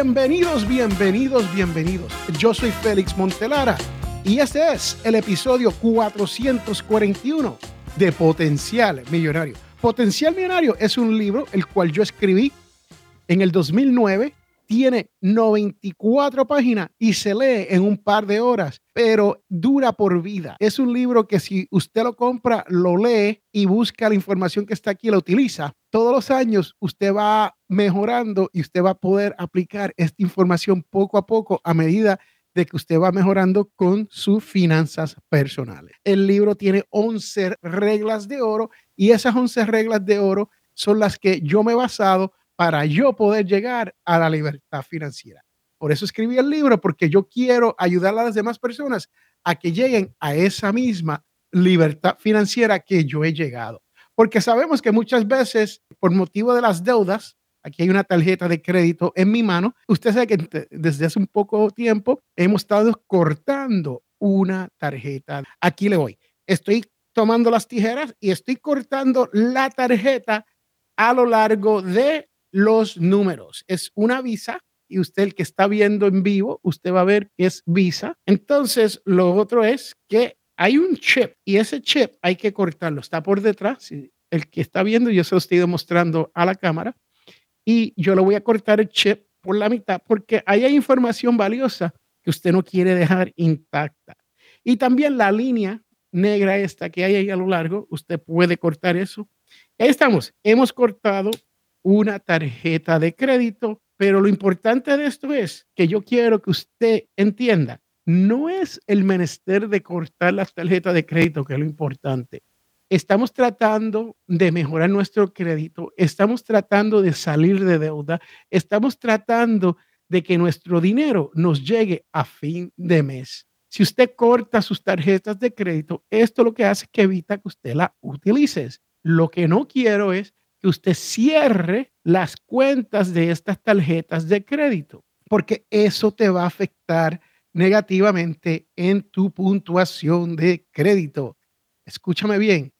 Bienvenidos, bienvenidos, bienvenidos. Yo soy Félix Montelara y este es el episodio 441 de Potencial Millonario. Potencial Millonario es un libro el cual yo escribí en el 2009 tiene 94 páginas y se lee en un par de horas, pero dura por vida. Es un libro que si usted lo compra, lo lee y busca la información que está aquí, la utiliza. Todos los años usted va mejorando y usted va a poder aplicar esta información poco a poco a medida de que usted va mejorando con sus finanzas personales. El libro tiene 11 reglas de oro y esas 11 reglas de oro son las que yo me he basado para yo poder llegar a la libertad financiera. Por eso escribí el libro, porque yo quiero ayudar a las demás personas a que lleguen a esa misma libertad financiera que yo he llegado. Porque sabemos que muchas veces, por motivo de las deudas, aquí hay una tarjeta de crédito en mi mano, usted sabe que desde hace un poco tiempo hemos estado cortando una tarjeta. Aquí le voy. Estoy tomando las tijeras y estoy cortando la tarjeta a lo largo de los números. Es una visa y usted el que está viendo en vivo, usted va a ver que es visa. Entonces, lo otro es que hay un chip y ese chip hay que cortarlo. Está por detrás. El que está viendo, yo se lo estoy demostrando a la cámara y yo le voy a cortar el chip por la mitad porque ahí hay información valiosa que usted no quiere dejar intacta. Y también la línea negra esta que hay ahí a lo largo, usted puede cortar eso. Ahí estamos. Hemos cortado una tarjeta de crédito, pero lo importante de esto es que yo quiero que usted entienda, no es el menester de cortar las tarjetas de crédito que es lo importante. Estamos tratando de mejorar nuestro crédito, estamos tratando de salir de deuda, estamos tratando de que nuestro dinero nos llegue a fin de mes. Si usted corta sus tarjetas de crédito, esto lo que hace es que evita que usted la utilice. Lo que no quiero es que usted cierre las cuentas de estas tarjetas de crédito, porque eso te va a afectar negativamente en tu puntuación de crédito. Escúchame bien,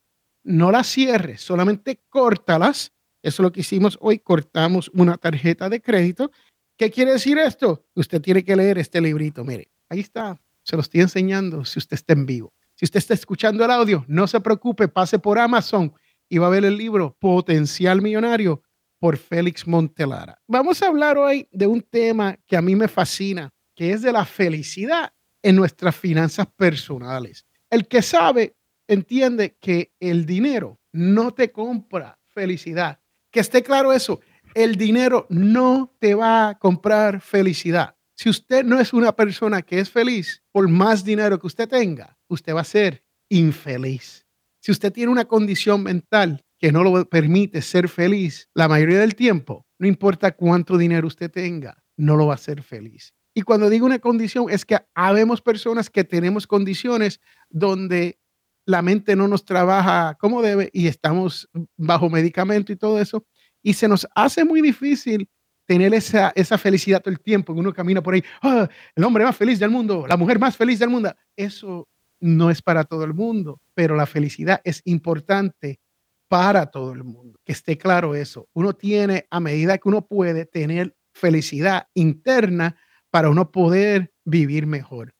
no las cierres, solamente córtalas. Eso es lo que hicimos hoy, cortamos una tarjeta de crédito. ¿Qué quiere decir esto? Usted tiene que leer este librito. Mire, ahí está, se lo estoy enseñando si usted está en vivo. Si usted está escuchando el audio, no se preocupe, pase por Amazon y va a ver el libro Potencial Millonario por Félix Montelara. Vamos a hablar hoy de un tema que a mí me fascina, que es de la felicidad en nuestras finanzas personales. El que sabe entiende que el dinero no te compra felicidad. Que esté claro eso, el dinero no te va a comprar felicidad. Si usted no es una persona que es feliz, por más dinero que usted tenga, usted va a ser infeliz. Si usted tiene una condición mental que no lo permite ser feliz la mayoría del tiempo, no importa cuánto dinero usted tenga, no lo va a ser feliz. Y cuando digo una condición, es que habemos personas que tenemos condiciones donde la mente no nos trabaja como debe y estamos bajo medicamento y todo eso. Y se nos hace muy difícil tener esa, esa felicidad todo el tiempo. Uno camina por ahí, ah, el hombre más feliz del mundo, la mujer más feliz del mundo. Eso no es para todo el mundo, pero la felicidad es importante para todo el mundo. Que esté claro eso. Uno tiene, a medida que uno puede, tener felicidad interna para uno poder vivir mejor.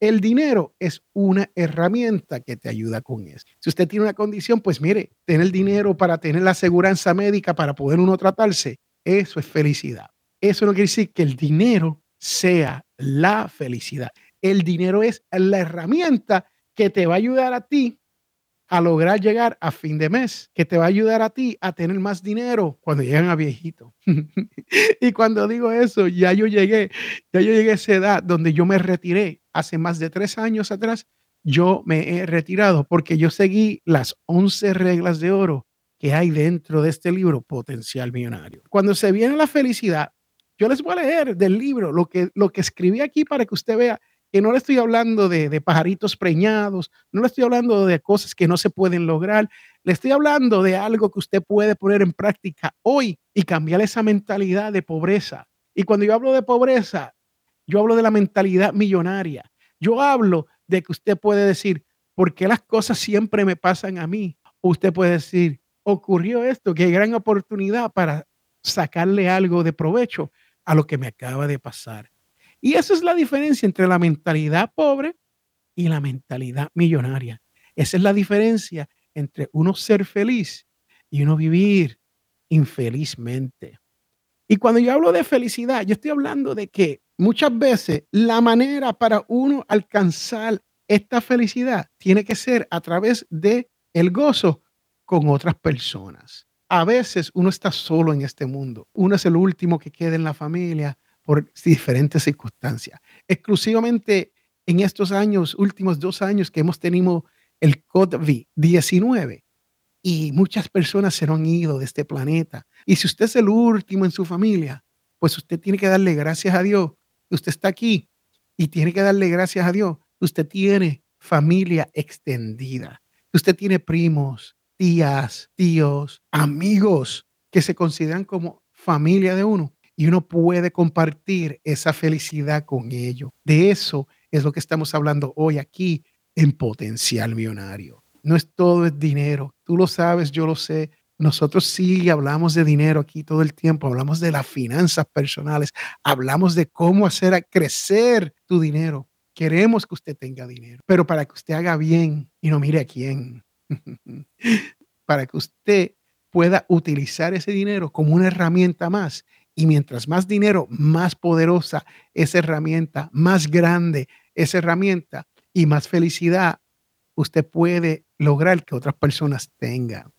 El dinero es una herramienta que te ayuda con eso. Si usted tiene una condición, pues mire, tener dinero para tener la aseguranza médica para poder uno tratarse, eso es felicidad. Eso no quiere decir que el dinero sea la felicidad. El dinero es la herramienta que te va a ayudar a ti a lograr llegar a fin de mes, que te va a ayudar a ti a tener más dinero cuando llegan a viejito. y cuando digo eso, ya yo llegué, ya yo llegué a esa edad donde yo me retiré hace más de tres años atrás. Yo me he retirado porque yo seguí las 11 reglas de oro que hay dentro de este libro, Potencial Millonario. Cuando se viene la felicidad, yo les voy a leer del libro lo que, lo que escribí aquí para que usted vea que no le estoy hablando de, pajaritos preñados, no le estoy hablando de cosas que no se pueden lograr, le estoy hablando de algo que usted puede poner en práctica hoy y cambiar esa mentalidad de pobreza. Y cuando yo hablo de pobreza, yo hablo de la mentalidad millonaria. Yo hablo de que usted puede decir, ¿por qué las cosas siempre me pasan a mí? O usted puede decir, ocurrió esto, qué gran oportunidad para sacarle algo de provecho. a lo que me acaba de pasar. Y esa es la diferencia entre la mentalidad pobre y la mentalidad millonaria. Esa es la diferencia entre uno ser feliz y uno vivir infelizmente. Y cuando yo hablo de felicidad, yo estoy hablando de que muchas veces la manera para uno alcanzar esta felicidad tiene que ser a través de el gozo con otras personas. A veces uno está solo en este mundo. Uno es el último que queda en la familia por diferentes circunstancias. Exclusivamente en estos años, últimos dos años que hemos tenido el COVID-19 y muchas personas se han ido de este planeta. Y si usted es el último en su familia, pues usted tiene que darle gracias a Dios que usted está aquí y tiene que darle gracias a Dios que usted tiene familia extendida, usted tiene primos, tías, tíos, amigos que se consideran como familia de uno y uno puede compartir esa felicidad con ellos. De eso es lo que estamos hablando hoy aquí en Potencial Millonario. No es todo el dinero. Tú lo sabes, yo lo sé. Nosotros sí hablamos de dinero aquí todo el tiempo, hablamos de las finanzas personales, hablamos de cómo hacer crecer tu dinero. Queremos que usted tenga dinero, pero para que usted haga bien y no mire a quién, para que usted pueda utilizar ese dinero como una herramienta más. Y mientras más dinero, más poderosa esa herramienta, más grande esa herramienta y más felicidad usted puede lograr que otras personas tengan.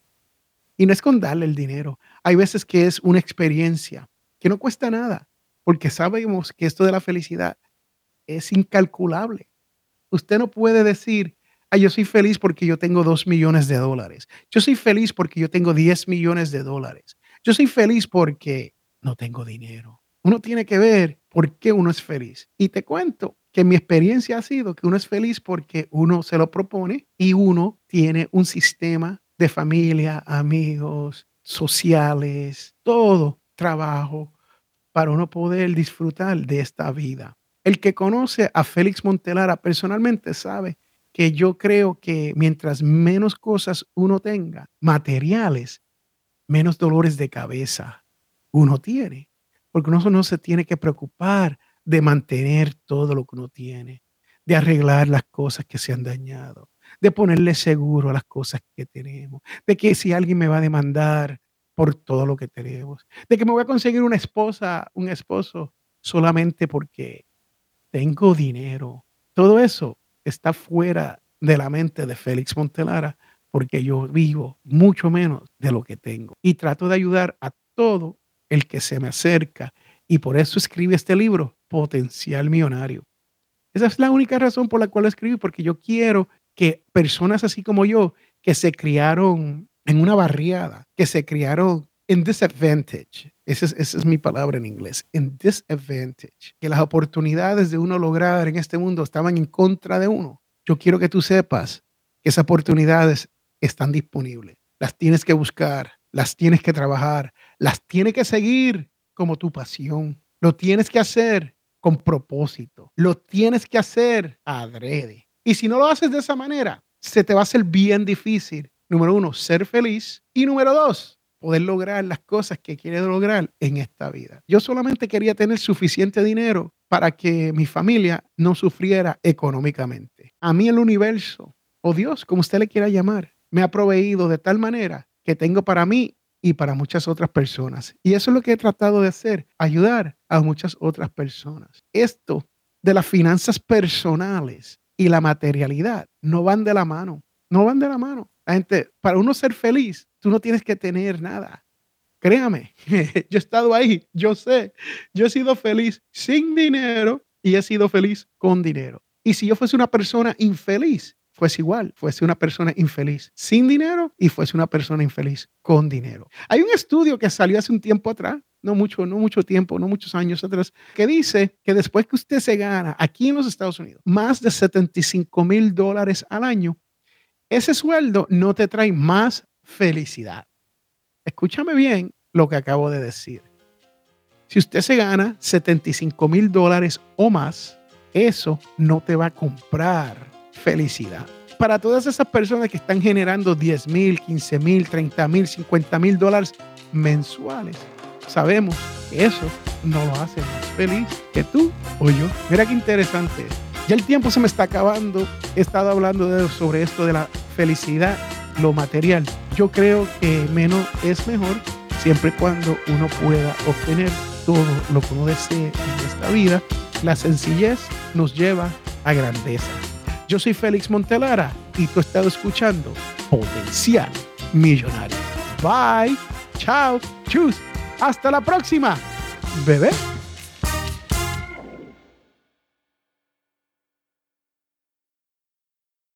Y no es con darle el dinero. Hay veces que es una experiencia que no cuesta nada, porque sabemos que esto de la felicidad es incalculable. Usted no puede decir, ah, yo soy feliz porque yo tengo dos millones de dólares. Yo soy feliz porque yo tengo 10 millones de dólares. Yo soy feliz porque no tengo dinero. Uno tiene que ver por qué uno es feliz. Y te cuento que mi experiencia ha sido que uno es feliz porque uno se lo propone y uno tiene un sistema de familia, amigos, sociales, todo trabajo para uno poder disfrutar de esta vida. El que conoce a Félix Montelara personalmente sabe que yo creo que mientras menos cosas uno tenga, materiales, menos dolores de cabeza uno tiene, porque uno no se tiene que preocupar de mantener todo lo que uno tiene, de arreglar las cosas que se han dañado, de ponerle seguro a las cosas que tenemos, de que si alguien me va a demandar por todo lo que tenemos, de que me voy a conseguir una esposa, un esposo solamente porque tengo dinero. Todo eso está fuera de la mente de Félix Montelara porque yo vivo mucho menos de lo que tengo y trato de ayudar a todo el que se me acerca y por eso escribe este libro potencial millonario. Esa es la única razón por la cual escribí, porque yo quiero que personas así como yo, que se criaron en una barriada, que se criaron en disadvantage, esa es, esa es mi palabra en inglés, en disadvantage, que las oportunidades de uno lograr en este mundo estaban en contra de uno. Yo quiero que tú sepas que esas oportunidades están disponibles. Las tienes que buscar, las tienes que trabajar, las tienes que seguir como tu pasión. Lo tienes que hacer con propósito. Lo tienes que hacer adrede. Y si no lo haces de esa manera, se te va a hacer bien difícil. Número uno, ser feliz. Y número dos, poder lograr las cosas que quieres lograr en esta vida. Yo solamente quería tener suficiente dinero para que mi familia no sufriera económicamente. A mí el universo, o Dios, como usted le quiera llamar, me ha proveído de tal manera que tengo para mí y para muchas otras personas. Y eso es lo que he tratado de hacer, ayudar a muchas otras personas. Esto de las finanzas personales y la materialidad no van de la mano, no van de la mano. La gente, para uno ser feliz, tú no tienes que tener nada. Créame, yo he estado ahí, yo sé, yo he sido feliz sin dinero y he sido feliz con dinero. Y si yo fuese una persona infeliz, fuese igual, fuese una persona infeliz sin dinero y fuese una persona infeliz con dinero. Hay un estudio que salió hace un tiempo atrás, no mucho, no mucho tiempo, no muchos años atrás, que dice que después que usted se gana aquí en los Estados Unidos más de 75 mil dólares al año, ese sueldo no te trae más felicidad. Escúchame bien lo que acabo de decir. Si usted se gana 75 mil dólares o más, eso no te va a comprar felicidad. Para todas esas personas que están generando 10 mil, 15 mil, 30 mil, 50 mil dólares mensuales, sabemos que eso no lo hace más feliz que tú o yo. Mira qué interesante. Ya el tiempo se me está acabando. He estado hablando sobre esto de la felicidad, lo material. Yo creo que menos es mejor siempre y cuando uno pueda obtener todo lo que uno desee en esta vida. La sencillez nos lleva a grandeza. Yo soy Félix Montelara y tú estás escuchando Potencial Millonario. Bye, chao, chus, hasta la próxima, bebé.